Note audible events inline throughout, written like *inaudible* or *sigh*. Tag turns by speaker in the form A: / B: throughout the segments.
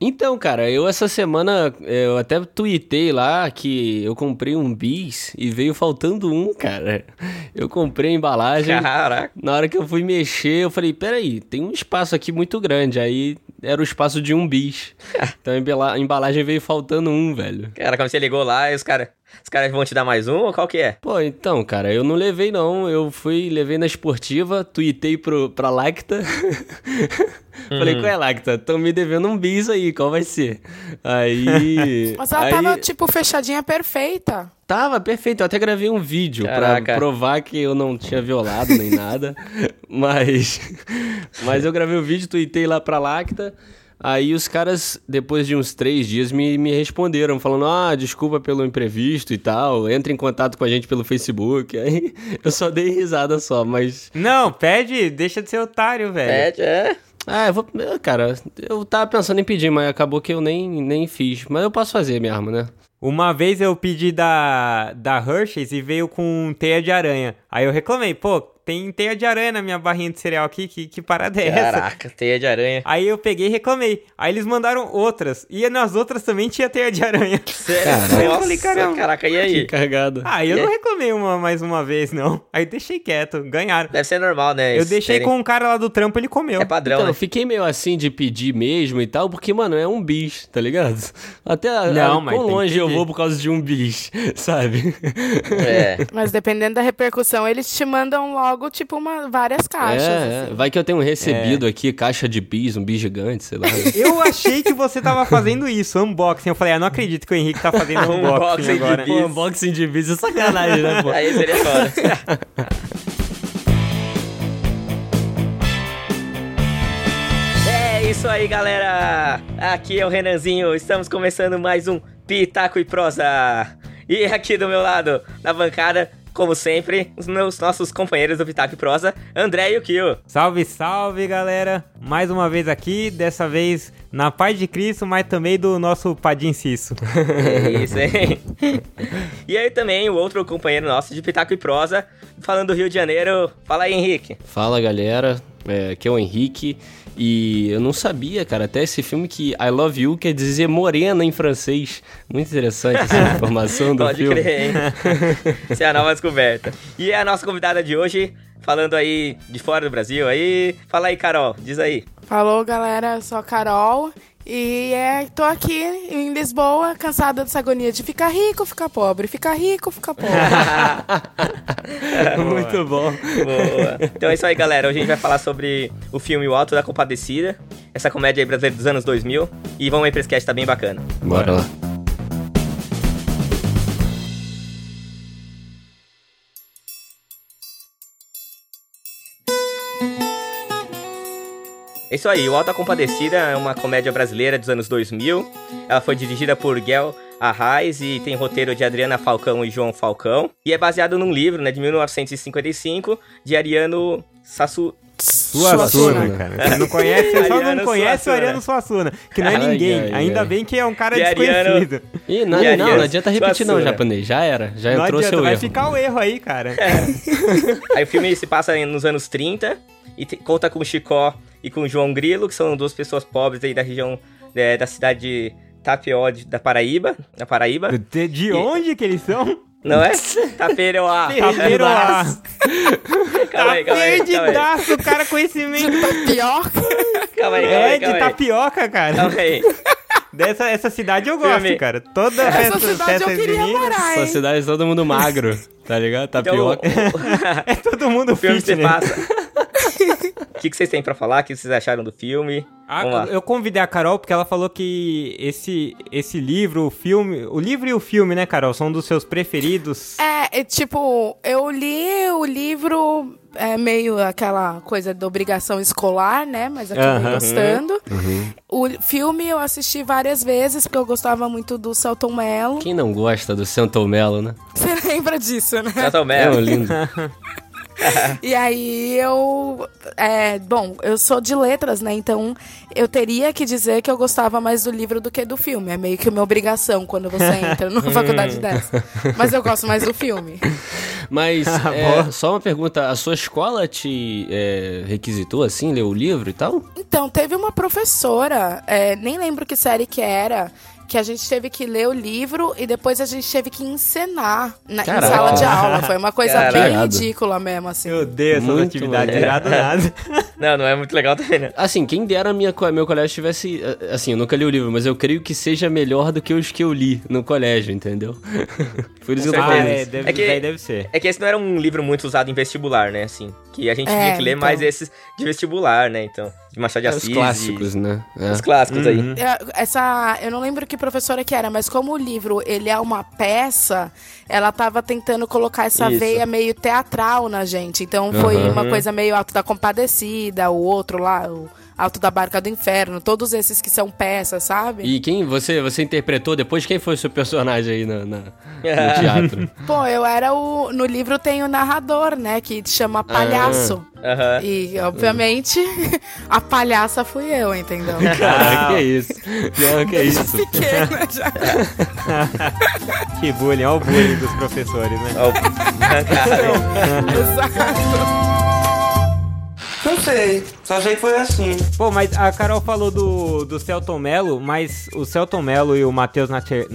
A: Então, cara, eu essa semana, eu até tuitei lá que eu comprei um bis e veio faltando um, cara. Eu comprei a embalagem.
B: Caraca.
A: Na hora que eu fui mexer, eu falei, peraí, tem um espaço aqui muito grande. Aí era o espaço de um bis. *laughs* Então a embala- a embalagem veio faltando um, velho.
B: Cara, quando você ligou lá, os caras os caras vão te dar mais um ou qual que é?
A: Pô, então, cara, eu não levei não. Eu fui, levei na esportiva, tuitei pro, pra Lacta. *laughs* Falei, qual é, Lacta? Tão me devendo um bis aí, qual vai ser? Aí. *laughs*
C: Mas ela
A: aí,
C: tava, tipo, fechadinha perfeita.
A: Tava perfeito, eu até gravei um vídeo
B: Caraca.
A: pra provar que eu não tinha violado nem nada. *laughs* Mas. Mas eu gravei o vídeo, tuitei lá pra Lacta. Aí os caras, depois de uns três dias, me, me responderam, falando: Ah, desculpa pelo imprevisto e tal, entre em contato com a gente pelo Facebook. *laughs* Aí eu só dei risada só, mas.
D: Não, pede, deixa de ser otário, velho.
B: É, é.
A: Ah, eu vou. Cara, eu tava pensando em pedir, mas acabou que eu nem, nem fiz. Mas eu posso fazer mesmo, né?
D: Uma vez eu pedi da, da Hershey's e veio com teia de aranha. Aí eu reclamei, pô, tem teia de aranha na minha barrinha de cereal aqui, que, que parada é essa?
B: Caraca, teia de aranha.
D: Aí eu peguei e reclamei. Aí eles mandaram outras. E nas outras também tinha teia de aranha. *laughs*
B: Sério?
D: Eu falei, caramba.
B: caraca, e
A: Que
B: aí?
A: carregada.
D: Ah, eu
B: E
D: não
B: aí?
D: reclamei uma, mais uma vez, não. Aí deixei quieto, ganharam.
B: Deve ser normal, né?
D: Eu deixei
B: terem-
D: com um cara lá do trampo, ele comeu.
B: É padrão,
A: Então,
B: né?
A: eu fiquei meio assim de pedir mesmo e tal, porque, mano, é um bis, tá ligado? Até
D: Não,
A: a,
D: mas
A: quão
D: que
A: longe eu vou por causa de um bis, *laughs* sabe?
B: É. *laughs*
C: Mas dependendo da repercussão, eles te mandam logo, tipo, uma, várias caixas.
A: é,
C: assim.
A: é. vai que eu tenho um recebido
D: É.
A: aqui, caixa de bis, um bis gigante, sei lá. *laughs*
D: Eu achei que você tava fazendo isso, unboxing. Eu falei, ah, não acredito que o Henrique tá fazendo *laughs* unboxing
B: Unboxing de
D: agora.
B: bis.
A: Pô, unboxing de bis é sacanagem, né, pô? *laughs*
B: Aí seria foda. É isso aí, galera! Aqui é o Renanzinho, estamos começando mais um Pitaco e Prosa. E aqui do meu lado, na bancada, como sempre, os meus nossos companheiros do Pitaco e Prosa, André e o Kio.
D: Salve, salve, galera! Mais uma vez aqui, dessa vez na paz de Cristo, mas também do nosso Padim Cisso.
B: É isso, hein? e aí também o outro companheiro nosso de Pitaco e Prosa, falando do Rio de Janeiro. Fala aí, Henrique.
A: Fala, galera. É, aqui é o Henrique. E eu não sabia, cara, até esse filme que I Love You quer dizer morena em francês. Muito interessante essa *laughs* informação do
B: Pode
A: filme.
B: crer, hein? *laughs* Essa é a nova descoberta. E a nossa convidada de hoje, falando aí de fora do Brasil, aí. Fala aí, Carol, diz aí.
C: Falou, galera, eu sou a Carol. E é, tô aqui em Lisboa, cansada dessa agonia de ficar rico, ficar pobre, ficar rico, ficar pobre. *laughs*
A: Muito bom.
B: Boa. Então é isso aí, galera. Hoje a gente vai falar sobre o filme O Alto da Compadecida, essa comédia aí brasileira dos anos 2000. E vamos aí pra esse cast, tá bem bacana.
A: Bora lá.
B: É isso aí, O Alto da Compadecida é uma comédia brasileira dos anos 2000. Ela foi dirigida por Guel Arraes e tem roteiro de Adriana Falcão e João Falcão. E é baseado num livro, né, de 1955, de Ariano Sassu...
D: Suassuna,
A: Suassuna.
D: cara. Você não conhece, só
B: Ariano
D: não conhece o
B: Suassuna.
D: Ariano Suassuna, que não é
A: Ai,
D: ninguém.
A: ai,
D: Ainda
A: ai.
D: bem que é um cara
B: E Ariano-
D: desconhecido.
A: Ih, não,
B: E
A: não, não adianta repetir não,
B: Suassuna.
A: japonês. Já era. Já
D: Não
A: entrou
D: adianta,
A: seu
D: vai
A: erro.
D: ficar o erro aí, cara.
B: Aí o filme se passa nos anos 30 e te- conta com o Chicó e com o João Grilo, que são duas pessoas pobres aí da região é, da cidade de Tapió de- da Paraíba. Da Paraíba.
D: De, de onde que eles são?
B: Não é? Taperoá. *laughs*
D: Taperoá. *laughs*
B: Calma aí, calma aí.
D: Perdidaço, o cara conhecimento. *laughs*
C: Pior.
B: Calma aí, calma
D: É,
B: aí,
D: de
B: calma aí.
D: tapioca, cara.
B: Calma aí.
D: Dessa essa cidade eu gosto,
B: Filme.
D: cara. Toda
C: Essa
D: festa,
C: cidade
D: festa
C: eu queria morar, hein?
A: cidade é todo mundo magro, tá ligado?
B: Então,
A: Tapioca.
D: É todo mundo
B: o filme se
D: fitness.
B: passa. O *laughs* que, que vocês têm pra falar? O que vocês acharam do filme?
D: Ah, eu convidei a Carol porque ela falou que esse, esse livro, o filme. O livro e o filme, né, Carol? São dos seus preferidos.
C: É, é, tipo, eu li o livro, é meio aquela coisa da obrigação escolar, né? Mas eu acabei
D: Aham.
C: gostando. O filme eu assisti várias vezes, porque eu gostava muito do Celton Mello.
A: Quem não gosta do Santo Melo, né?
C: Você *laughs* lembra disso, né?
B: Celton
A: É
B: Mello.
A: um lindo. *laughs* *laughs*
C: e aí eu. É, bom, eu sou de letras, né? Então eu teria que dizer que eu gostava mais do livro do que do filme. É meio que uma obrigação quando você *laughs* entra numa faculdade dessa. Mas eu gosto mais do filme. *laughs*
A: Mas, é, só uma pergunta: a sua escola te é, requisitou assim, ler o livro e tal?
C: Então, teve uma professora, é, nem lembro que série que era que a gente teve que ler o livro e depois a gente teve que encenar na, em sala de aula. Foi uma coisa
B: Caraca.
C: bem ridícula mesmo, assim.
D: Eu odeio essas
A: Muito
D: atividades, irado nada. *laughs*
B: Não, não é muito legal também, né?
A: Assim, quem dera minha, meu colégio tivesse. eh, Assim, eu nunca li o livro, mas eu creio que seja melhor do que os que eu li no colégio, entendeu? *laughs* Por isso que eu.
D: Ah,
A: falando
D: é, deve,
B: É que-
D: daí deve ser.
B: É que esse não era um livro muito usado em vestibular, né? Assim, que a gente
C: É,
B: tinha que ler
C: então.
B: mais esses de vestibular, né? Então, de Machado de
A: É,
B: Assis.
A: Os clássicos, né? É.
B: e- Os clássicos aí.
D: Uhum.
C: É, Essa, eu não lembro que professora que era, mas como o livro ele é uma peça, ela tava tentando colocar essa
B: Isso.
C: veia meio teatral na gente. Então foi
A: Aham.
C: uma coisa meio Alto da Compadecida, o outro lá, o Alto da Barca do Inferno, todos esses que são peças, sabe?
A: E quem você, você interpretou depois? Quem foi o seu personagem aí na, na- no *laughs* teatro?
C: Pô, eu era o. No livro tem o narrador, né? Que chama Palhaço.
B: Aham.
C: E, obviamente, *laughs* a palhaça fui eu, entendeu? *laughs*
A: Cara, que isso? Não, que isso?
C: Pequena já.
D: Que bullying, olha o bullying dos professores, né?
C: Exato.
E: Não sei, só sei que foi assim.
D: Pô, mas a Carol falou do, do Celton Mello, mas o Celton Mello e o Matheus Nacher-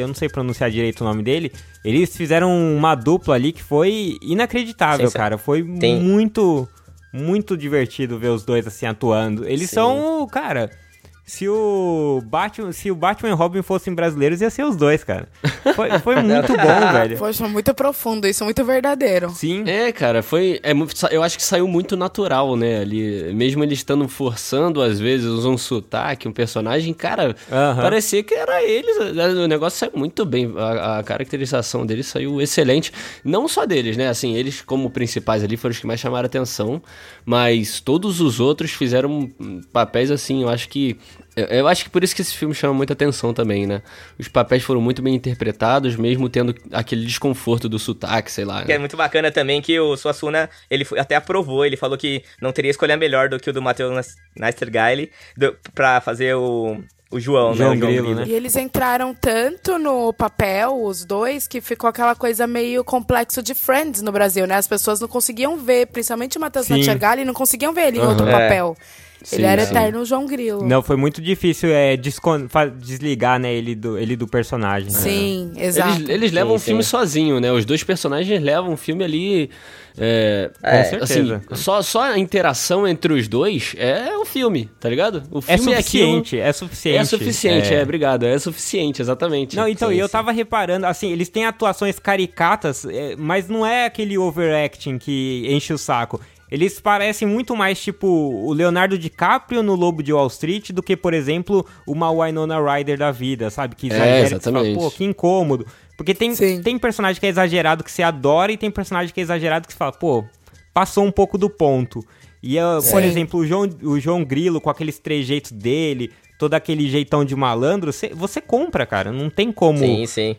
D: eu não sei pronunciar direito o nome dele, eles fizeram uma dupla ali que foi inacreditável, cara. Foi
B: Tem-
D: muito, muito divertido ver os dois assim atuando. Eles
B: Sim.
D: são, cara... Se o Batman, se o Batman e Robin fossem brasileiros, ia ser os dois, cara. Foi, foi *laughs* muito bom, *laughs* velho.
C: Poxa, muito profundo, isso muito verdadeiro.
D: Sim.
A: É, cara, foi. É, eu acho que saiu muito natural, né? Ali, mesmo eles estando forçando, às vezes, um sotaque, um personagem, cara,
D: Aham.
A: parecia que era eles. O negócio saiu muito bem. A, a caracterização deles saiu excelente. Não só deles, né? Assim, eles, como principais ali, foram os que mais chamaram atenção. Mas todos os outros fizeram papéis assim, eu acho que. Eu eu acho que por isso que esse filme chama muita atenção também, né? Os papéis foram muito bem interpretados, mesmo tendo aquele desconforto do sotaque, sei lá.
B: Que é
A: né?
B: muito bacana também que o Suassuna, ele foi- até aprovou, ele falou que não teria escolha melhor do que o do Matheus Nas- Nastergaile pra fazer o, o João,
D: João
B: né? O
D: Grilo, né?
C: E eles entraram tanto no papel, os dois, que ficou aquela coisa meio complexo de Friends no Brasil, né? As pessoas não conseguiam ver, principalmente o Matheus
D: Sim.
C: Nachergali, não conseguiam ver ele em outro
B: É.
C: papel.
A: Sim,
C: ele era
A: sim.
C: eterno João Grilo.
D: Não, foi muito difícil é, desligar, né, ele do, ele do personagem.
C: Sim, exato.
A: Eles, eles levam
B: Sim,
A: o filme
B: sim.
A: sozinho, né? Os dois personagens levam o filme ali. É,
B: É,
D: Com
A: assim,
D: certeza.
A: só, só a interação entre os dois é o filme, tá ligado? O
D: É
A: filme
D: suficiente, é
A: aquilo-
D: suficiente.
A: É suficiente, é. obrigado. É suficiente, exatamente.
D: Não, então,
A: Sim,
D: e eu
A: sim.
D: tava reparando, assim, eles têm atuações caricatas, é, mas não é aquele overacting que enche o saco. Eles parecem muito mais, tipo, o Leonardo DiCaprio no Lobo de Wall Street do que, por exemplo, uma Winona Ryder da vida, sabe? Que exagera, que você fala,
A: exatamente.
D: pô, que incômodo. Porque tem,
C: Sim.
D: tem personagem que é exagerado que você adora e tem personagem que é exagerado que você fala, pô, passou um pouco do ponto. E, uh, por
C: Sim.
D: exemplo, o João, o João Grilo com aqueles trejeitos dele, todo aquele jeitão de malandro, você, você compra, cara. Não tem como
B: Sim, sim.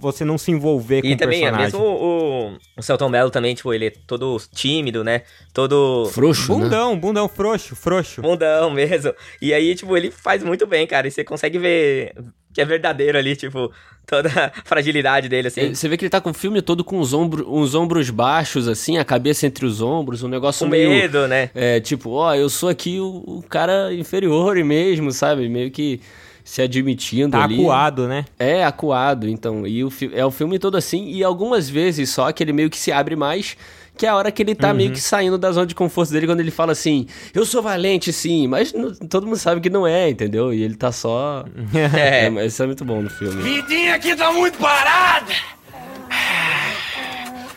D: você não se envolver com
B: E
D: o
B: também, é
D: personagem.
B: mesmo o, o Celton Mello também, tipo, ele é todo tímido, né? Todo
A: Frouxo, né?
D: Bundão, bundão frouxo, frouxo.
B: mundão mesmo. E aí, tipo, ele faz muito bem, cara. E você consegue ver que é verdadeiro ali, tipo, toda a fragilidade dele, assim.
A: É, Você vê que ele tá com o filme todo com os, ombro, uns ombros baixos, assim, a cabeça entre os ombros, um negócio
B: Com
A: meio.
B: medo, né?
A: É, tipo, ó, eu sou aqui o, o cara inferior *laughs* mesmo, sabe? Meio que se admitindo
D: Tá
A: ali.
D: acuado, né?
A: É, acuado, então. E o, é o filme todo assim, e algumas vezes só que ele meio que se abre mais, que é a hora que ele tá meio que saindo da zona de conforto dele, quando ele fala assim, eu sou valente sim, mas não- todo mundo sabe que não é, entendeu? E ele tá só... *laughs*
B: É.
A: é, mas isso é muito bom no filme.
E: Vidinha aqui tá muito parada!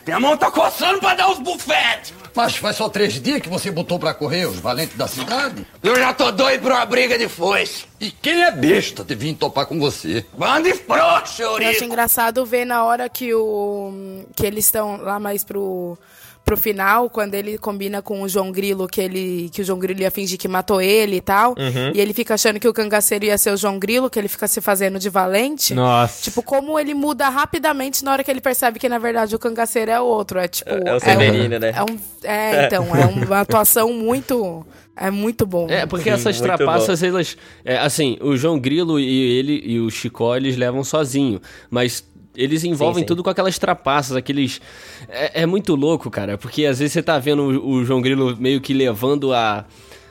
E: Minha mão tá coçando pra dar os bufetes!
F: Mas faz só três dias que você botou pra correr os valentes da cidade?
E: Eu já tô doido pra uma briga de foice!
F: E quem é besta de vir topar com você?
E: Bande frouxo,
C: Eu acho engraçado ver na hora que o que eles estão lá mais pro pro final, quando ele combina com o João Grilo, que ele que o João Grilo ia fingir que matou ele e tal,
B: Uhum.
C: e ele fica achando que o cangaceiro ia ser o João Grilo, que ele fica se fazendo de valente.
D: Nossa.
C: Tipo, como ele muda rapidamente na hora que ele percebe que, na verdade, o cangaceiro é o outro. É tipo.
B: É o
C: um-
B: Severino, né?
C: É, um, é então, é uma *laughs* atuação muito. É muito bom.
A: É, porque
B: Sim,
A: essas trapaças, elas. é, assim, o João Grilo e ele e o Chicó, eles levam sozinho. Mas eles envolvem
B: sim.
A: tudo com aquelas trapaças, aqueles. É, é muito louco, cara. Porque às vezes você tá vendo o, o João Grilo meio que levando a.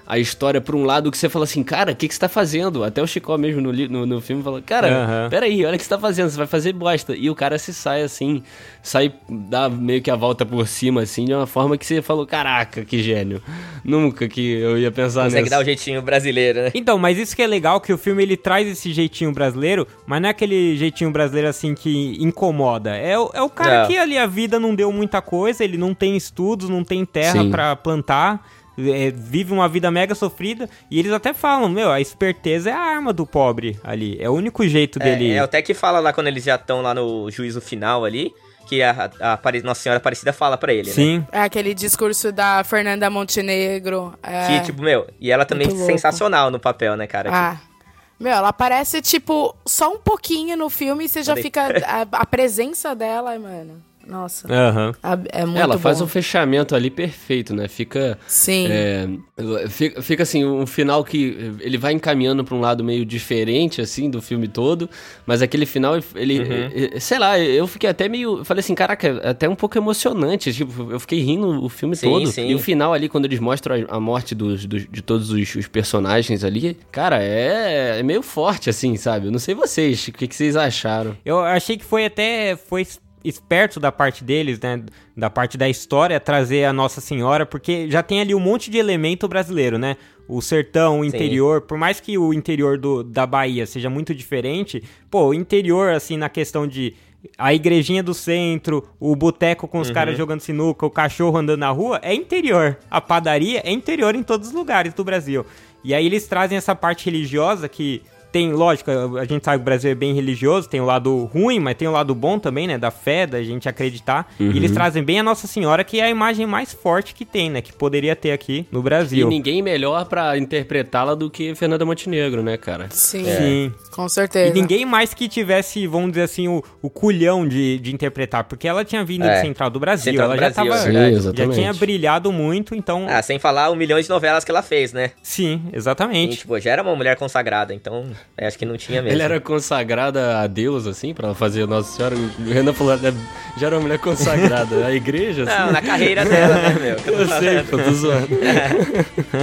A: A história pra um lado que você fala assim, cara, o que, que você tá fazendo? Até o Chicó mesmo no, li- no, no filme fala, cara,
D: Aham.
A: peraí, olha o que você tá fazendo, você vai fazer bosta. E o cara se sai assim, sai, dá meio que a volta por cima, assim, de uma forma que você falou, caraca, que gênio. Nunca que eu ia pensar
B: Consegue
A: nisso.
B: dar o jeitinho brasileiro, né?
D: Então, mas isso que é legal, que o filme ele traz esse jeitinho brasileiro, mas não é aquele jeitinho brasileiro assim que incomoda. É, o- é o cara
B: Não.
D: que ali a vida não deu muita coisa, ele não tem estudos, não tem terra pra plantar, é, vive uma vida mega sofrida, e eles até falam, meu, a esperteza é a arma do pobre ali, é o único jeito dele...
B: É, é até que fala lá quando eles já estão lá no juízo final ali, que a, a Apare- Nossa Senhora Aparecida fala pra ele, né?
D: Sim,
C: É aquele discurso da Fernanda Montenegro. É...
B: Que, tipo, meu, e ela também
C: louco.
B: sensacional no papel, né, cara?
C: Ah. Meu, ela aparece, tipo, só um pouquinho no filme e você já
B: Cadê?
C: fica. A, a presença dela, mano. Nossa. a- É muito
A: Ela faz
C: bom.
A: um fechamento ali perfeito, né? Fica.
C: Sim.
A: é, fica, fica assim, um final que ele vai encaminhando pra um lado meio diferente, assim, do filme todo, mas aquele final, ele. eh, Sei lá, eu fiquei até meio. Falei assim, caraca, é até um pouco emocionante. Tipo, eu fiquei rindo o filme
B: Sim,
A: todo.
B: sim.
A: E o final ali, quando eles mostram a, a morte dos, dos- de todos os, os personagens ali, cara, é, é meio forte, assim, sabe? Eu não sei vocês, o que, que vocês acharam?
D: Eu achei que foi até foi esperto da parte deles, né, da parte da história trazer a Nossa Senhora, porque já tem ali um monte de elemento brasileiro, né? O sertão, o interior, por mais que o interior do, da Bahia seja muito diferente, pô, o interior assim na questão de a igrejinha do centro, o boteco com os caras jogando sinuca, o cachorro andando na rua, é interior. A padaria é interior em todos os lugares do Brasil. E aí eles trazem essa parte religiosa que tem, lógico, a gente sabe que o Brasil é bem religioso, tem o lado ruim, mas tem o lado bom também, né? Da fé, da gente acreditar. E eles trazem bem a Nossa Senhora, que é a imagem mais forte que tem, né? Que poderia ter aqui no
A: E
D: Brasil.
A: ninguém melhor pra interpretá-la do que Fernanda Montenegro, né, cara?
C: Sim.
D: Sim.
C: Com certeza.
D: E ninguém mais que tivesse, vamos dizer assim, o, o culhão de, de interpretar, porque ela tinha vindo
B: É.
D: de Central do Brasil,
B: Central
D: ela
B: do
D: já
B: Brasil,
D: tava.
B: é.
A: Sim,
D: já
A: exatamente.
D: tinha brilhado muito, então.
B: Ah, sem falar o milhões de novelas que ela fez, né?
D: Sim,
B: E,
D: exatamente.
B: tipo, já era uma mulher consagrada, então é, acho que não tinha mesmo.
A: Ela era consagrada a Deus, assim, pra fazer Nossa Senhora. O Renan falou, né, já era uma mulher consagrada. A igreja, assim.
B: Não, na carreira dela, né, meu? Eu *laughs*
A: Eu sei, pô, tô zoando. *laughs*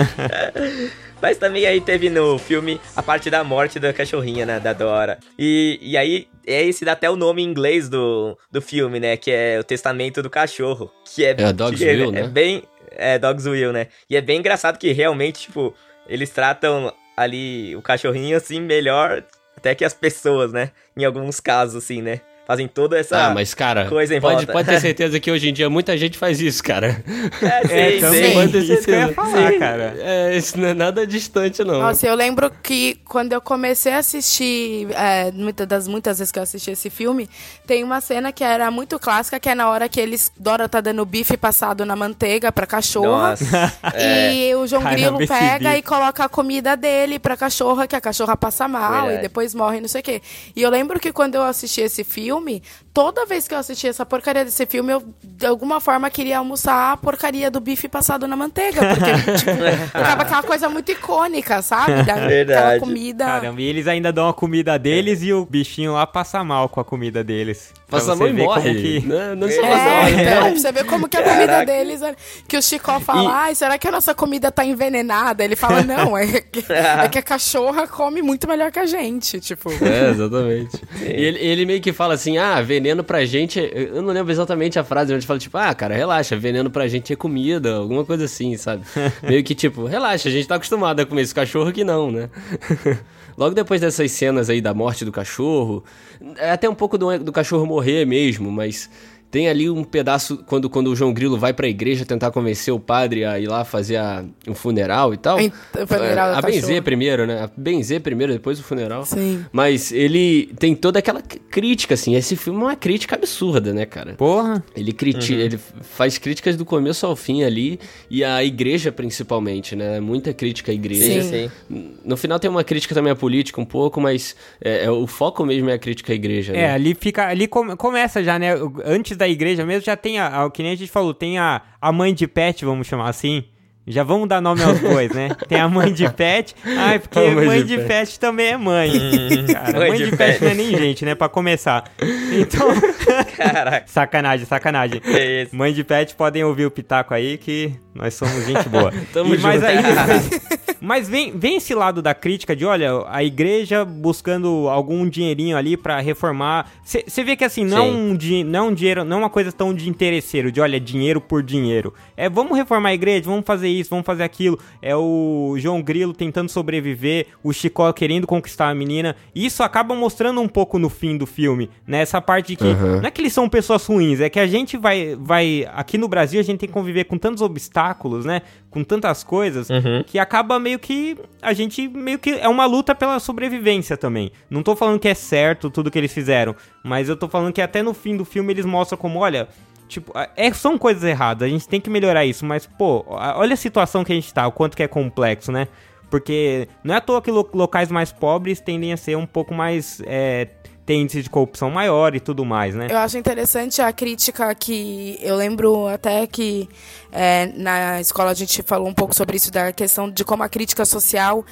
B: Mas também aí teve no filme a parte da morte da cachorrinha, né, da Dora. E, e aí, é esse dá até o nome em inglês do, do filme, né, que é o Testamento do Cachorro. Que é,
A: É, a Dog's
B: é,
A: Will,
B: é
A: né?
B: bem... É, Dog's Will, né? E é bem engraçado que realmente, tipo, eles tratam ali o cachorrinho, assim, melhor até que as pessoas, né? Em alguns casos, assim, né? Fazem toda essa
A: Ah, mas cara,
B: coisa em
A: pode,
B: volta.
A: pode ter *laughs* certeza que hoje em dia muita gente faz isso, cara.
B: É, *laughs* sim,
D: É,
B: sim.
A: Pode ter
D: isso que eu ia
A: certeza.
D: falar,
A: Sim.
D: cara.
A: É, isso não é nada distante, não.
C: Nossa, eu lembro que quando eu comecei a assistir, é, muitas das muitas vezes que eu assisti esse filme, tem uma cena que era muito clássica, que é na hora que eles Dora tá dando bife passado na manteiga pra cachorra.
B: Nossa. é.
C: E o João Grilo pega e coloca a comida dele pra cachorra, que a cachorra passa mal
B: Verdade.
C: e depois morre, não sei o quê. E eu lembro que quando eu assisti esse filme, Me. Toda vez que eu assisti essa porcaria desse filme, eu de alguma forma queria almoçar a porcaria do bife passado na manteiga. Porque, *laughs* tipo, ficava aquela coisa muito icônica, sabe? Da,
B: Verdade.
C: Aquela comida.
D: Caramba, e eles ainda dão a comida deles e o bichinho lá passa mal com a comida deles.
A: Passa mal e morre.
D: que-
A: Não, não só
B: É.
A: passa mal.
C: É,
A: né?
C: então, pra você ver como que a comida
B: Caraca.
C: deles. é- Que o Chicó fala, ai, será que a nossa comida tá envenenada? Ele fala, não, é que, *laughs* é que a cachorra come muito melhor que a gente. Tipo.
A: É, exatamente. E ele, ele meio que fala assim: ah, veneno pra gente. Eu não lembro exatamente a frase, ele fala tipo: ah, cara, relaxa, veneno pra gente é comida, alguma coisa assim, sabe? *laughs* meio que tipo, relaxa, a gente tá acostumado a comer esse cachorro que não, né? *laughs* Logo depois dessas cenas aí da morte do cachorro, é até um pouco do, do cachorro morrer mesmo, mas Tem ali um pedaço quando, quando o João Grilo vai pra igreja tentar convencer o padre a ir lá fazer a, um funeral e tal.
C: O funeral
A: É,
C: da
A: a benzer primeiro, né? A benzer primeiro, depois o funeral.
C: Sim.
A: Mas ele tem toda aquela crítica, assim. Esse filme é uma crítica absurda, né, cara?
D: Porra.
A: Ele, criti ele faz críticas do começo ao fim ali, e a igreja principalmente, né? Muita crítica à igreja.
C: Sim.
B: Sim.
A: No final tem uma crítica também à política um pouco, mas é, é, o foco mesmo é a crítica à igreja.
D: É,
A: né?
D: ali fica. Ali come- começa já, né? Antes da igreja mesmo, já tem a. a- que nem a gente falou, tem a, a mãe de pet, vamos chamar assim. Já vamos dar nome aos bois, né? *laughs* Tem a mãe de pet. Ai, porque
A: A mãe
D: mãe,
A: de
D: de, pet. também é mãe. *laughs* Cara,
B: Mãe
D: mãe,
B: de
D: de, pet.
B: pet.
D: não é nem gente, né? Pra começar. Então. *laughs*
B: Caraca,
D: sacanagem, sacanagem.
B: é isso.
D: Mãe de pet, podem ouvir o Pitaco aí, que nós somos gente boa. *laughs*
A: Tamo
D: E- mas
A: junto.
D: aí, *laughs* mas vem, vem esse lado da crítica de, olha, a igreja buscando algum dinheirinho ali pra reformar. Você vê que assim, não é, um, não um dinheiro, não uma coisa tão de interesseiro, de olha, dinheiro por dinheiro. É, vamos reformar a igreja, vamos fazer isso, vamos fazer aquilo. É o João Grilo tentando sobreviver, o Chicó querendo conquistar a menina. Isso acaba mostrando um pouco no fim do filme, né? Essa parte de que não é que eles são pessoas ruins, é que a gente vai, vai. Aqui no Brasil a gente tem que conviver com tantos obstáculos, né? Com tantas coisas, que acaba meio que. A gente meio que. É uma luta pela sobrevivência também. Não tô falando que é certo tudo que eles fizeram, mas eu tô falando que até no fim do filme eles mostram como, olha. Tipo, é, são coisas erradas, a gente tem que melhorar isso, mas, pô, olha a situação que a gente tá, o quanto que é complexo, né? Porque não é à toa que lo- locais mais pobres tendem a ser um pouco mais. É, tem índice de corrupção maior e tudo mais, né?
C: Eu acho interessante a crítica que eu lembro até que é, na escola a gente falou um pouco sobre isso da questão de como a crítica social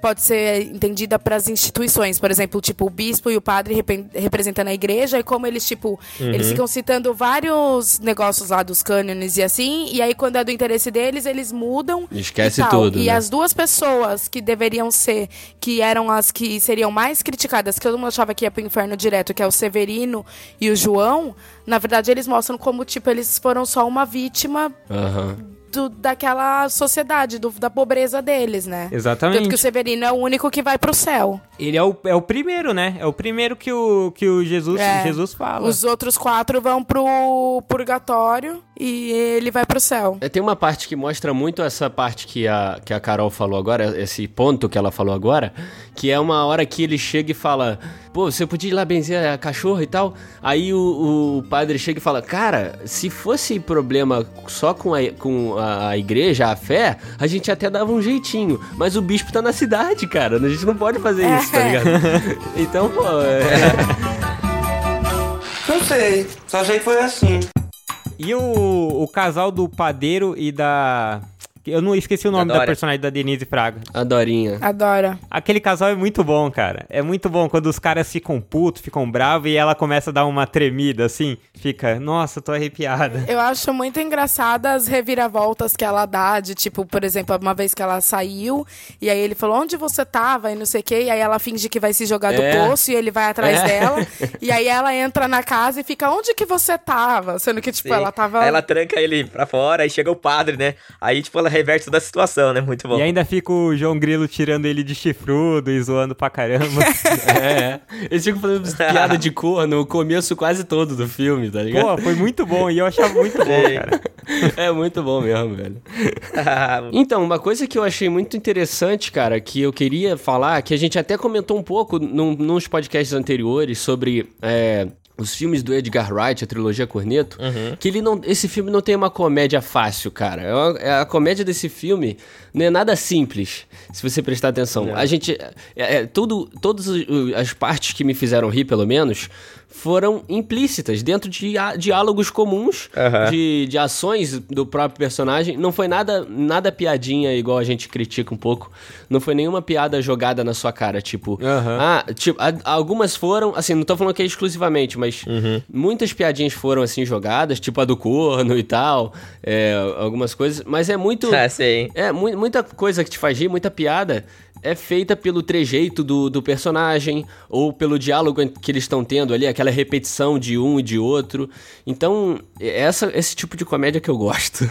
C: pode ser entendida para as instituições, por exemplo, tipo o bispo e o padre repen- representando a igreja e como eles tipo eles ficam citando vários negócios lá dos cânones e assim e aí quando é do interesse deles eles mudam
A: Esquece
C: e
A: tudo,
C: E
A: né?
C: as duas pessoas que deveriam ser, que eram as que seriam mais criticadas, que todo mundo achava que ia pro inferno direto, que é o Severino e o João, na verdade eles mostram como, tipo, eles foram só uma vítima
A: Aham.
C: do- daquela sociedade, do- da pobreza deles, né?
D: Exatamente.
C: Tanto que o Severino é o único que vai pro céu.
D: Ele é o, é o primeiro, né? É o primeiro que o, que o Jesus,
C: É.
D: Jesus fala.
C: Os outros quatro vão pro purgatório e ele vai pro céu.
A: É, Tem uma parte que mostra muito essa parte que a, que a Carol falou agora, esse ponto que ela falou agora, que é uma hora que ele chega e fala, pô, você podia ir lá benzer a cachorra e tal? Aí o, o padre chega e fala, cara, se fosse problema só com, a, com a, igreja, a fé, a gente até dava um jeitinho, mas o bispo tá na cidade, cara, a gente não pode fazer isso, tá *laughs* ligado? então, pô, é...
E: Não sei, só sei que foi assim.
D: E o, o casal do padeiro e da. Eu não esqueci o nome da,
B: Dora.
D: personagem da Denise Fraga.
A: a Dorinha.
C: Adora.
D: Aquele casal é muito bom, cara. É muito bom quando os caras ficam putos, ficam bravos e ela começa a dar uma tremida assim. Fica, nossa, tô arrepiada.
C: Eu acho muito engraçada as reviravoltas que ela dá, de tipo, por exemplo, uma vez que ela saiu, e aí ele falou, onde você tava? E não sei o quê, e aí ela finge que vai se jogar do
A: É.
C: poço e ele vai atrás
A: É.
C: dela. *laughs* E aí ela entra na casa e fica, onde que você tava? Sendo que, tipo,
B: Sim.
C: ela tava.
B: Aí ela tranca ele pra fora, aí chega o padre, né? Aí, tipo, ela reverte toda a situação, né? Muito bom.
D: E ainda fica o João Grilo tirando ele de chifrudo e zoando pra caramba. *laughs*
A: É, eles ficam fazendo *laughs* piada de cor no começo quase todo do filme, tá ligado?
D: Pô, foi muito bom e eu achava muito bom, cara. *laughs*
A: É muito bom mesmo, velho. Então, uma coisa que eu achei muito interessante, cara, que eu queria falar, que a gente até comentou um pouco num, nos podcasts anteriores sobre é, os filmes do Edgar Wright, a trilogia Corneto, que ele não, esse filme não tem uma comédia fácil, cara. É uma- é a comédia desse filme não é nada simples, se você prestar atenção. A gente, é, é, tudo, todas as partes que me fizeram rir, pelo menos, foram implícitas dentro de diálogos comuns,
B: Aham.
A: de, de ações do próprio personagem. Não foi nada, nada piadinha igual a gente critica um pouco. Não foi nenhuma piada jogada na sua cara, tipo.
D: Aham.
A: Ah, tipo, a- algumas foram, assim, não tô falando que é exclusivamente, mas muitas piadinhas foram assim jogadas, tipo a do corno e tal, é, algumas coisas, mas é muito. *laughs*
B: Ah, sim.
A: É, mu- muita coisa que te faz rir, muita piada, é feita pelo trejeito do, do personagem, ou pelo diálogo que eles estão tendo ali, aquela repetição de um e de outro. Então, é essa, esse tipo de comédia que eu gosto.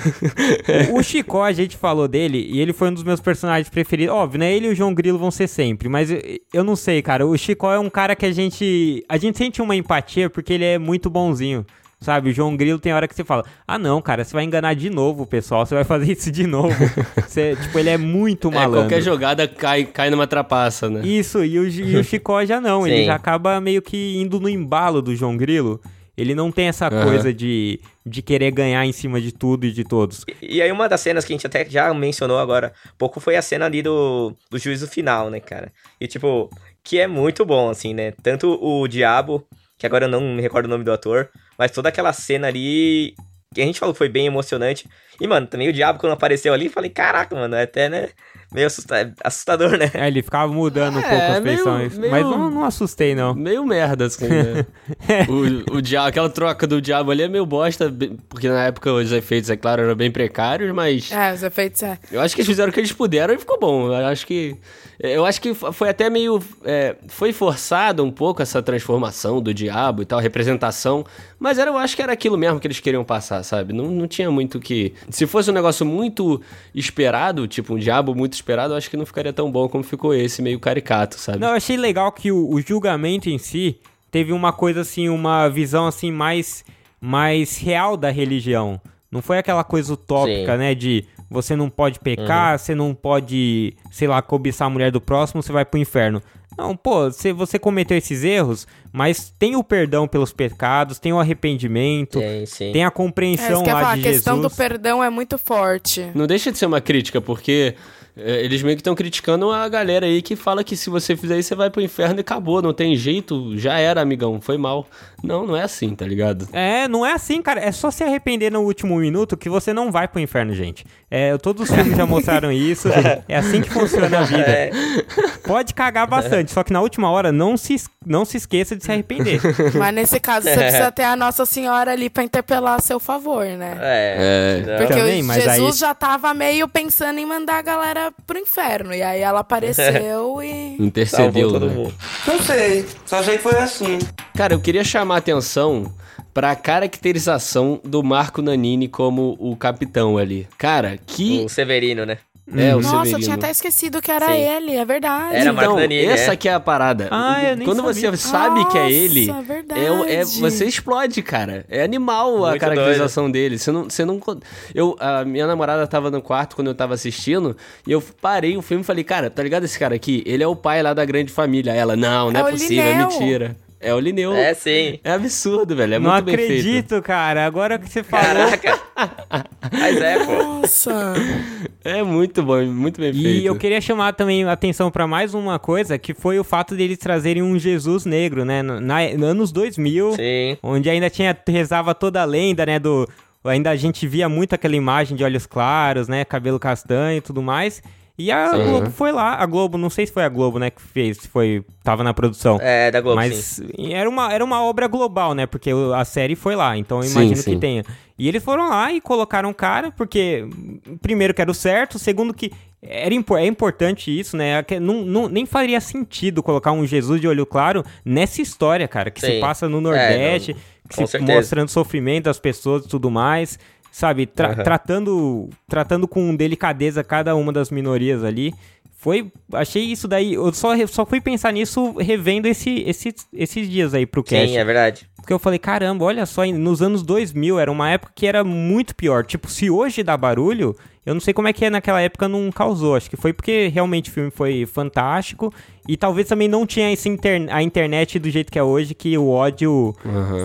D: O *laughs* Chicó, a gente falou dele e ele foi um dos meus personagens preferidos. Óbvio, né? Ele e o João Grilo vão ser sempre, mas eu, eu não sei, cara. O Chicó é um cara que a gente. A gente sente uma empatia porque ele é muito bonzinho. Sabe, o João Grilo tem hora que você fala: Ah, não, cara, você vai enganar de novo o pessoal, você vai fazer isso de novo. *laughs* Você, tipo, ele é muito
A: É,
D: malandro.
A: qualquer jogada cai, cai numa trapaça, né?
D: Isso, e o, e o Chicó já não, ele já acaba meio que indo no embalo do João Grilo. Ele não tem essa
A: Aham.
D: coisa de, de querer ganhar em cima de tudo e de todos.
B: E aí uma das cenas que a gente até já mencionou agora há pouco foi a cena ali do, do juízo final, né, cara? E tipo, que é muito bom, assim, né? Tanto o Diabo, que agora eu não me recordo o nome do ator, mas toda aquela cena ali que a gente falou foi bem emocionante. E, mano, também o Diabo quando apareceu ali, falei, caraca, mano, é até, né, meio assusta- assustador, né?
D: É, ele ficava mudando um
A: É,
D: pouco as
A: meio-
D: feições.
A: meio-
D: Mas não, não assustei, não.
A: Meio merda, assim, né? *laughs* o, o diabo, aquela troca do diabo ali é meio bosta, porque na época os efeitos, é claro, eram bem precários, mas
C: É, os efeitos é.
A: eu acho que eles fizeram o que eles puderam e ficou bom. Eu acho que. Eu acho que foi até meio. é, foi forçado um pouco essa transformação do diabo e tal, representação. Mas era, eu acho que era aquilo mesmo que eles queriam passar, sabe? Não, não tinha muito que. Se fosse um negócio muito esperado, tipo um diabo muito esperado, eu acho que não ficaria tão bom como ficou esse, meio caricato, sabe?
D: Não, eu achei legal que o, o julgamento em si teve uma coisa assim, uma visão assim mais, mais real da religião. Não foi aquela coisa utópica,
B: Sim.
D: né? De você não pode pecar, você não pode, sei lá, cobiçar a mulher do próximo, você vai pro inferno. Não, pô, você, você cometeu esses erros, mas tem o perdão pelos pecados, tem o arrependimento,
B: Sim, sim.
D: tem a
C: É,
D: compreensão
C: ia
D: lá
C: falar,
D: de
C: a questão
D: Jesus.
C: do perdão é muito forte.
A: Não deixa de ser uma crítica, porque é, eles meio que estão criticando a galera aí que fala que se você fizer isso, você vai pro inferno e acabou, não tem jeito, já era, amigão, foi mal. Não, não é assim, tá ligado?
D: É, não é assim, cara. É só se arrepender no último minuto que você não vai pro inferno, gente. É, todos os filmes já mostraram isso. *laughs* É assim que funciona a vida.
B: É,
D: Pode cagar bastante, só que na última hora não se, não se esqueça de se arrepender. *laughs*
C: Mas nesse caso, você precisa *laughs* ter a Nossa Senhora ali pra interpelar a seu favor, né?
B: é.
A: É.
C: Porque
D: Também,
C: Jesus
D: aí-
C: já tava meio pensando em mandar a galera pro inferno. E aí ela apareceu *laughs* e.
A: Intercedeu,
B: Salvou todo
A: né?
B: mundo.
E: Não sei, só sei que foi assim.
A: Cara, eu queria chamar a atenção pra caracterização do Marco Nanini como o capitão ali. Cara, que.
B: O Severino, né?
A: É, o
C: Nossa, eu
A: Severino.
C: tinha até esquecido que era
B: Sim.
C: ele, é verdade.
B: Era Marco
A: então,
B: Nanini,
A: essa
B: é.
A: que é a parada.
D: Ah, eu nem
A: Quando
D: sabia.
A: você sabe que é ele,
C: Nossa,
A: é, é- você explode, cara. É animal a
B: Muito
A: caracterização dele. Você não, você não. Eu, a minha namorada tava no quarto quando eu tava assistindo e eu parei o filme e falei, cara, tá ligado esse cara aqui? Ele é o pai lá da grande família. Ela, não, não é,
C: É
A: possível, é mentira. É o Lineu.
B: É, sim.
A: É absurdo, velho. É
D: não
A: muito bem feito.
D: acredito, cara. Agora que você falou.
B: Caraca. Mas é, pô.
C: Nossa.
A: É muito bom, muito bem feito.
D: E eu queria chamar também a atenção pra mais uma coisa, que foi o fato deles trazerem um Jesus negro, né? Na, na- nos anos 2000,
B: Sim.
D: onde ainda tinha rezava toda a lenda, né, do ainda a gente via muito aquela imagem de olhos claros, né, cabelo castanho e tudo mais. E a
A: Sim.
D: Globo foi lá, a Globo, não sei se foi a Globo, né, que fez, se foi, tava na produção.
B: É, da Globo, sim.
D: Mas era uma, era uma obra global, né? Porque a série foi lá, então eu
A: Sim,
D: imagino
A: sim.
D: que tenha. E eles foram lá e colocaram o cara, porque, primeiro, que era o certo, segundo, que era, impo- é importante isso, né? Que não, não- nem faria sentido colocar um Jesus de olho claro nessa história, cara, que se
B: Sim.
D: passa no
B: É,
D: Nordeste,
B: não-
D: que
B: com
D: se
B: certeza.
D: mostrando o sofrimento das pessoas e tudo mais. Sabe, Tra-
B: Aham.
D: tratando, tratando com delicadeza cada uma das minorias ali. Foi, achei isso daí, eu só, só fui pensar nisso revendo esse, esse, esses dias aí pro cast.
B: Sim, é verdade.
D: Porque eu falei, caramba, olha só, nos anos 2000 era uma época que era muito pior. Tipo, se hoje dá barulho, eu não sei como é que é naquela época não causou. Acho que foi porque realmente o filme foi fantástico. E talvez também não tinha esse inter- a internet do jeito que é hoje, que o ódio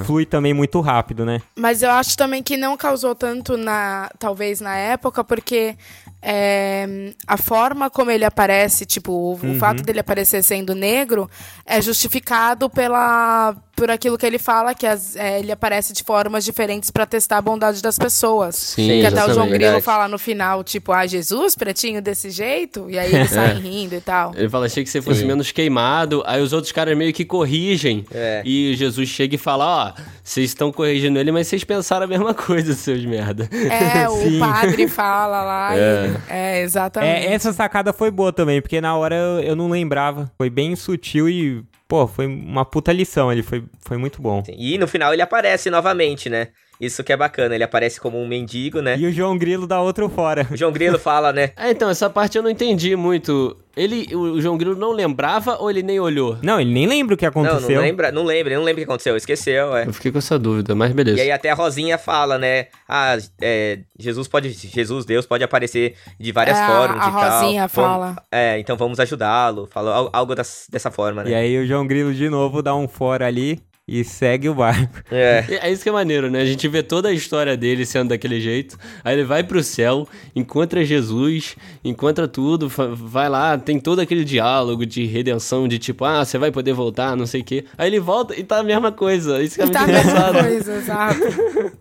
D: flui também muito rápido, né?
C: Mas eu acho também que não causou tanto na. Talvez na época, porque. É, a forma como ele aparece, tipo, o, o fato dele aparecer sendo negro é justificado pela, por aquilo que ele fala, que as- é, ele aparece de formas diferentes pra testar a bondade das pessoas.
A: Sim,
C: que até o João. Grilo
B: Verdade.
C: fala no final, tipo, ah, Jesus, pretinho desse jeito? E aí eles *laughs* saem rindo e tal.
A: Ele fala, achei que você fosse menos queimado. Aí os outros caras meio que corrigem.
B: É.
A: E Jesus chega e fala, ó, vocês estão corrigindo ele, mas vocês pensaram a mesma coisa, seus merda.
C: É, o *laughs*
D: Sim.
C: padre fala lá. *laughs* e- É, exatamente.
D: É, essa sacada foi boa também, porque na hora eu, eu não lembrava. Foi bem sutil e, pô, foi uma puta lição ali. Foi, foi muito bom.
B: E no final ele aparece novamente, né? Isso que é bacana, ele aparece como um mendigo, né?
D: E o João Grilo dá outro fora.
B: O João Grilo fala, né? *laughs*
A: É, então, essa parte eu não entendi muito. Ele, o João Grilo não lembrava ou ele nem olhou?
D: Não, ele nem lembra o que
B: Não,
D: aconteceu.
B: não lembra, não lembra, ele não lembra o que aconteceu, esqueceu, é.
A: Eu fiquei com essa dúvida, mas beleza.
B: E aí até a Rosinha fala, né? Ah, é, Jesus pode, Jesus, Deus pode aparecer de várias
C: É, a-
B: formas
C: a
B: e tal.
C: Rosinha
B: Vamos-
C: fala.
B: É, então vamos ajudá-lo. Fala al- algo das- dessa forma,
D: E
B: né?
D: aí o João Grilo de novo dá um fora ali e segue o barco.
B: É.
A: É é isso que é maneiro, né? A gente vê toda a história dele sendo daquele jeito. Aí ele vai pro céu, encontra Jesus, encontra tudo, vai lá, tem todo aquele diálogo de redenção, de tipo, ah, você vai poder voltar, não sei o quê. Aí ele volta e tá a mesma coisa. Isso que é
C: E
A: muito
C: tá a mesma
A: engraçado.
C: coisa, exato.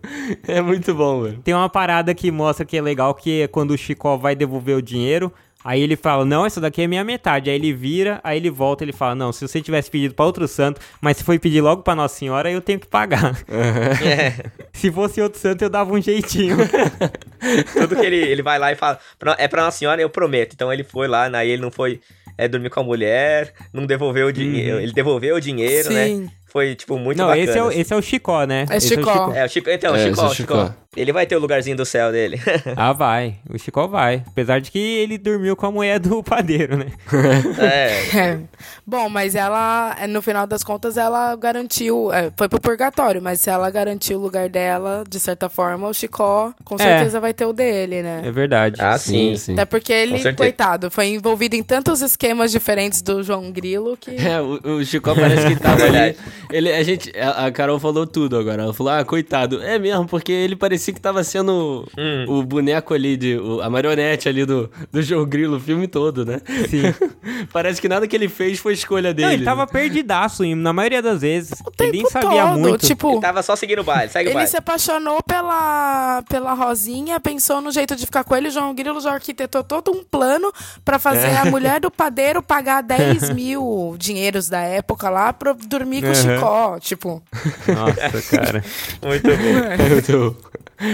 C: *laughs*
A: É muito bom, velho.
D: Tem uma parada que mostra que é legal, que é quando o Chicó vai devolver o dinheiro, aí ele fala, não, essa daqui é minha metade. Aí ele vira, aí ele volta, ele fala, não, se você tivesse pedido pra outro santo, mas se foi pedir logo pra Nossa Senhora, eu tenho que pagar.
B: É. *laughs*
D: se fosse outro santo, eu dava um jeitinho. *laughs*
B: Tudo que ele, ele vai lá e fala, "Pra- é pra Nossa Senhora, eu prometo. Então ele foi lá, aí ele não foi é, dormir com a mulher, não devolveu o dinheiro. Ele devolveu o dinheiro, né?
C: Sim.
B: Foi, tipo, muito
D: não,
B: bacana.
D: esse é, o,
B: assim.
D: esse é o Chicó, né?
C: É
D: Esse
C: Chicó.
B: É, o Chico, então,
A: É,
B: o Chicó,
A: esse é o
B: o Chicó.
A: Chicó.
B: Ele vai ter o lugarzinho do céu dele. *laughs*
D: Ah, vai. O Chicó vai. Apesar de que ele dormiu com a mulher do padeiro, né? *laughs*
B: é.
C: É. Bom, mas ela, é, no final das contas, ela garantiu. é, foi pro purgatório, mas se ela garantiu o lugar dela, de certa forma, o Chicó com
D: É.
C: certeza vai ter o dele, né?
D: É verdade.
B: Ah, sim.
C: Até porque ele, coitado, foi envolvido em tantos esquemas diferentes do João Grilo que. *laughs*
A: É, o, o Chico parece que tava ali.
B: Verdade.
A: Ele, a, gente, a, a Carol falou tudo agora. Ela falou, ah, coitado. É mesmo, porque ele parecia que tava sendo
B: Hum.
A: o boneco ali, de, o- a marionete ali do, do João Grilo o filme todo, né?
D: Sim. *laughs*
A: Parece que nada que ele fez foi escolha dele.
D: Não, ele tava
A: né?
D: perdidaço, na maioria das vezes.
C: O
D: Ele nem sabia
C: todo,
D: muito.
C: tipo.
B: Ele tava só seguindo o baile, segue o
C: Ele
B: baile.
C: se apaixonou pela, pela Rosinha, pensou no jeito de ficar com ele. O João Grilo já arquitetou todo um plano pra fazer
D: É.
C: a mulher do *laughs* padeiro pagar 10 mil dinheiros da época lá pra dormir com o
D: Uhum.
C: Chicó. Tipo,
D: Nossa, cara. *laughs*
B: Muito bom.
A: Eu tô-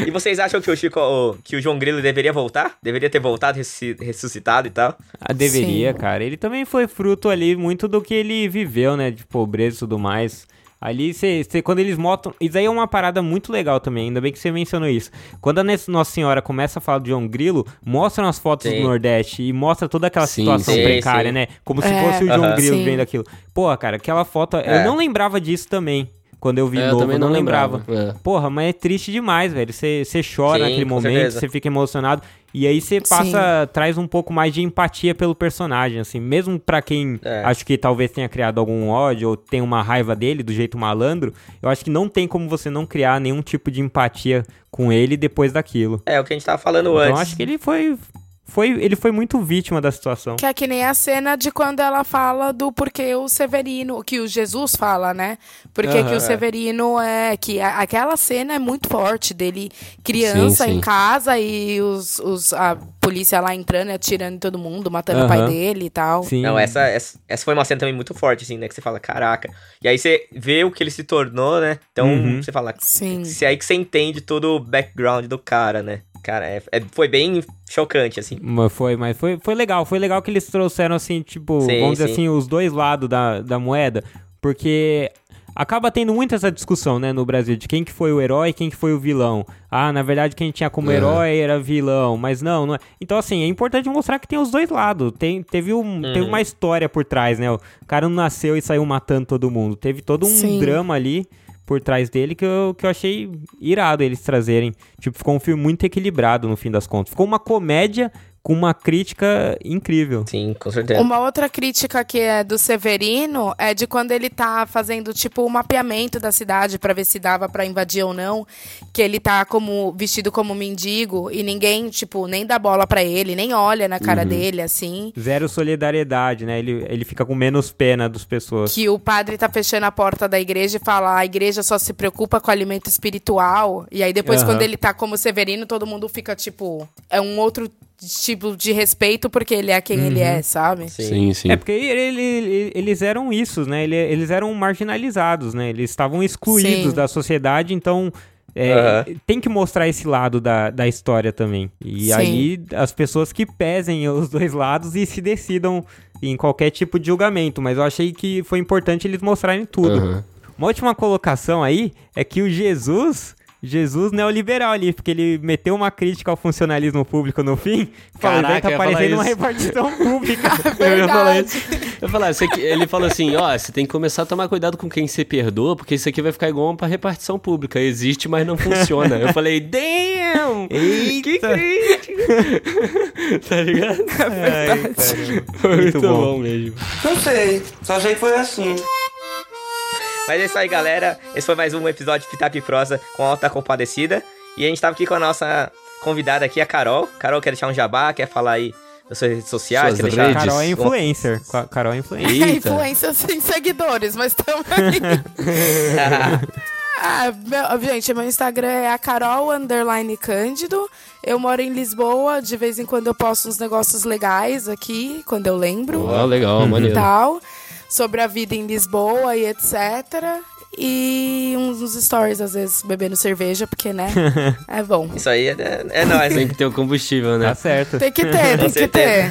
B: E vocês acham que o Chico, que o João Grilo deveria voltar? Deveria ter voltado, ressusci- ressuscitado e tal?
D: Ah, deveria,
C: Sim.
D: cara. Ele também foi fruto ali muito do que ele viveu, né? De pobreza e tudo mais. Ali, cê, cê- quando eles mostram. Isso aí é uma parada muito legal também, ainda bem que você mencionou isso. Quando a Nossa Senhora começa a falar do João Grilo, mostram as fotos
B: Sim.
D: do Nordeste e mostra toda aquela
A: Sim,
D: situação
B: sim.
D: precária,
B: Sim,
D: né? Como se
C: É.
D: fosse o João
B: Aham.
D: Grilo
C: Sim.
D: vendo aquilo. Porra, cara, aquela foto.
B: É.
D: Eu não lembrava disso também. Quando eu vi
A: É, eu
D: novo,
A: também
D: eu não
A: não
D: lembrava.
A: lembrava, é.
D: Porra, mas é triste demais, velho. Você chora
B: Sim,
D: naquele momento, você fica emocionado. E aí você passa, traz um pouco mais de empatia pelo personagem, assim. Mesmo pra quem
B: É.
D: acho que talvez tenha criado algum ódio ou tenha uma raiva dele, do jeito malandro, eu acho que não tem como você não criar nenhum tipo de empatia com ele depois daquilo.
B: É o que a gente tava falando
D: Então
B: antes.
D: acho que ele foi, foi. Ele foi muito vítima da situação.
C: que é que nem a cena de quando ela fala do porquê o Severino, que o Jesus fala, né? Porque que
A: Aham.
C: o Severino é. Que a- aquela cena é muito forte dele, criança
A: Sim, sim.
C: em casa e os, os, a polícia lá entrando e atirando em todo mundo, matando o pai dele e tal.
D: Sim.
B: Não, essa, essa, essa foi uma cena também muito forte, assim, né? Que você fala, caraca. E aí você vê o que ele se tornou, né? Então
D: Uhum.
B: você fala,
C: Sim.
B: se é aí que você entende todo o background do cara, né? Cara, é- é- foi bem chocante, assim.
D: Mas foi, mas foi, foi legal. Foi legal que eles trouxeram, assim, tipo,
B: Sim,
D: vamos dizer
B: sim.
D: assim, os dois lados da, da moeda. Porque acaba tendo muito essa discussão, né, no Brasil, de quem que foi o herói e quem que foi o vilão. Ah, na verdade, quem tinha como
A: É.
D: herói era vilão, mas não, não é. Então, assim, é importante mostrar que tem os dois lados. Tem, teve, um, teve
B: Uhum.
D: uma história por trás, né? O cara não nasceu e saiu matando todo mundo. Teve todo um
C: Sim.
D: drama ali por trás dele que eu, que eu achei irado eles trazerem. Tipo, ficou um filme muito equilibrado no fim das contas. Ficou uma comédia com uma crítica incrível.
B: Sim, com certeza.
C: Uma outra crítica que é do Severino é de quando ele tá fazendo tipo o mapeamento da cidade pra ver se dava pra invadir ou não, que ele tá como vestido como mendigo e ninguém, tipo, nem dá bola pra ele, nem olha na cara dele assim.
D: Zero solidariedade, né? Ele, ele fica com menos pena das pessoas.
C: Que o padre tá fechando a porta da igreja e fala: a igreja só se preocupa com o alimento espiritual. E aí depois,
D: Aham.
C: quando ele tá como Severino, todo mundo fica tipo. É um outro tipo de respeito porque ele é quem ele é, sabe?
A: Sim, sim.
D: É porque ele- ele- eles eram isso, né? Ele- Eles eram marginalizados, né? Eles estavam excluídos
C: Sim.
D: da sociedade, então é,
B: Aham.
D: tem que mostrar esse lado da, da história também. E
C: Sim.
D: aí as pessoas que pesem *laughs* os dois lados e se decidam em qualquer tipo de julgamento. Mas eu achei que foi importante eles mostrarem tudo.
A: Aham.
D: Uma última colocação aí é que o Jesus Jesus neoliberal ali, porque ele meteu uma crítica ao funcionalismo público no fim. Falou,
A: Caraca,
D: vai tá parecendo uma repartição pública. *laughs*
A: Eu ia falar isso. Eu ia falar, isso aqui- ele falou assim, ó, você tem que começar a tomar cuidado com quem você perdoa, porque isso aqui vai ficar igual uma repartição pública. Existe, mas não funciona. Eu falei, damn! *laughs* Que
D: Eita.
A: crítico! *laughs* tá ligado?
D: Ai, caramba.
A: Foi muito,
D: bom.
A: bom. mesmo.
E: Não sei, só sei que foi assim.
B: Mas é isso aí, galera. Esse foi mais um episódio de e Prosa com Alta Compadecida. E a gente tava aqui com a nossa convidada aqui, a Carol. Carol, quer deixar um jabá? Quer falar aí das suas redes sociais?
A: Suas
B: quer deixar...
A: redes.
D: Carol é influencer. Ca- Carol é influencer.
C: É
A: Eita.
C: influência sem seguidores, mas também. *laughs* *laughs* Ah, meu- gente, meu Instagram é a Carol underline Cândido. Eu moro em Lisboa, de vez em quando eu posto uns negócios legais aqui, quando eu lembro.
A: Ó, legal,
C: e
A: maneiro.
C: tal, sobre a vida em Lisboa e etc. E uns, uns stories, às vezes, bebendo cerveja, porque, né? *laughs* É bom.
B: Isso aí é, é nóis.
A: Tem que ter o combustível, né?
D: Tá certo.
C: Tem que ter, tem *laughs* que ter.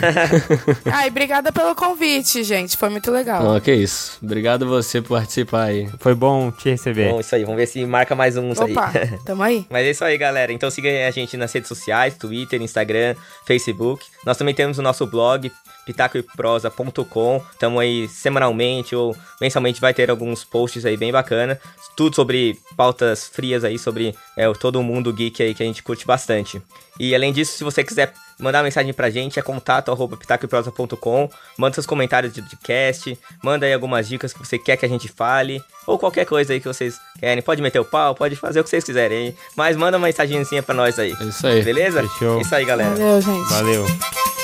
C: Ai, obrigada pelo convite, gente. Foi muito legal.
A: Ó, que isso. Obrigado você por participar aí.
D: Foi bom te receber.
B: Bom, isso aí. Vamos ver se marca mais uns
C: Opa,
B: aí. *laughs*
C: tamo aí.
B: Mas é isso aí, galera. Então siga a gente nas redes sociais, Twitter, Instagram, Facebook. Nós também temos o nosso blog, pitacoeprosa.com. Estamos aí semanalmente ou mensalmente vai ter alguns posts aí bem bacana. Tudo sobre pautas frias aí, sobre é, todo o mundo geek aí que a gente curte bastante. E além disso, se você quiser mandar mensagem pra gente, é contato arroba pitacoeprosa.com. Manda seus comentários de podcast, manda aí algumas dicas que você quer que a gente fale, ou qualquer coisa aí que vocês querem. Pode meter o pau, pode fazer o que vocês quiserem, hein? Mas manda uma mensagenzinha pra nós aí.
A: É isso aí.
B: Beleza?
D: Fechou.
B: Isso aí, galera.
C: Valeu, gente.
D: Valeu.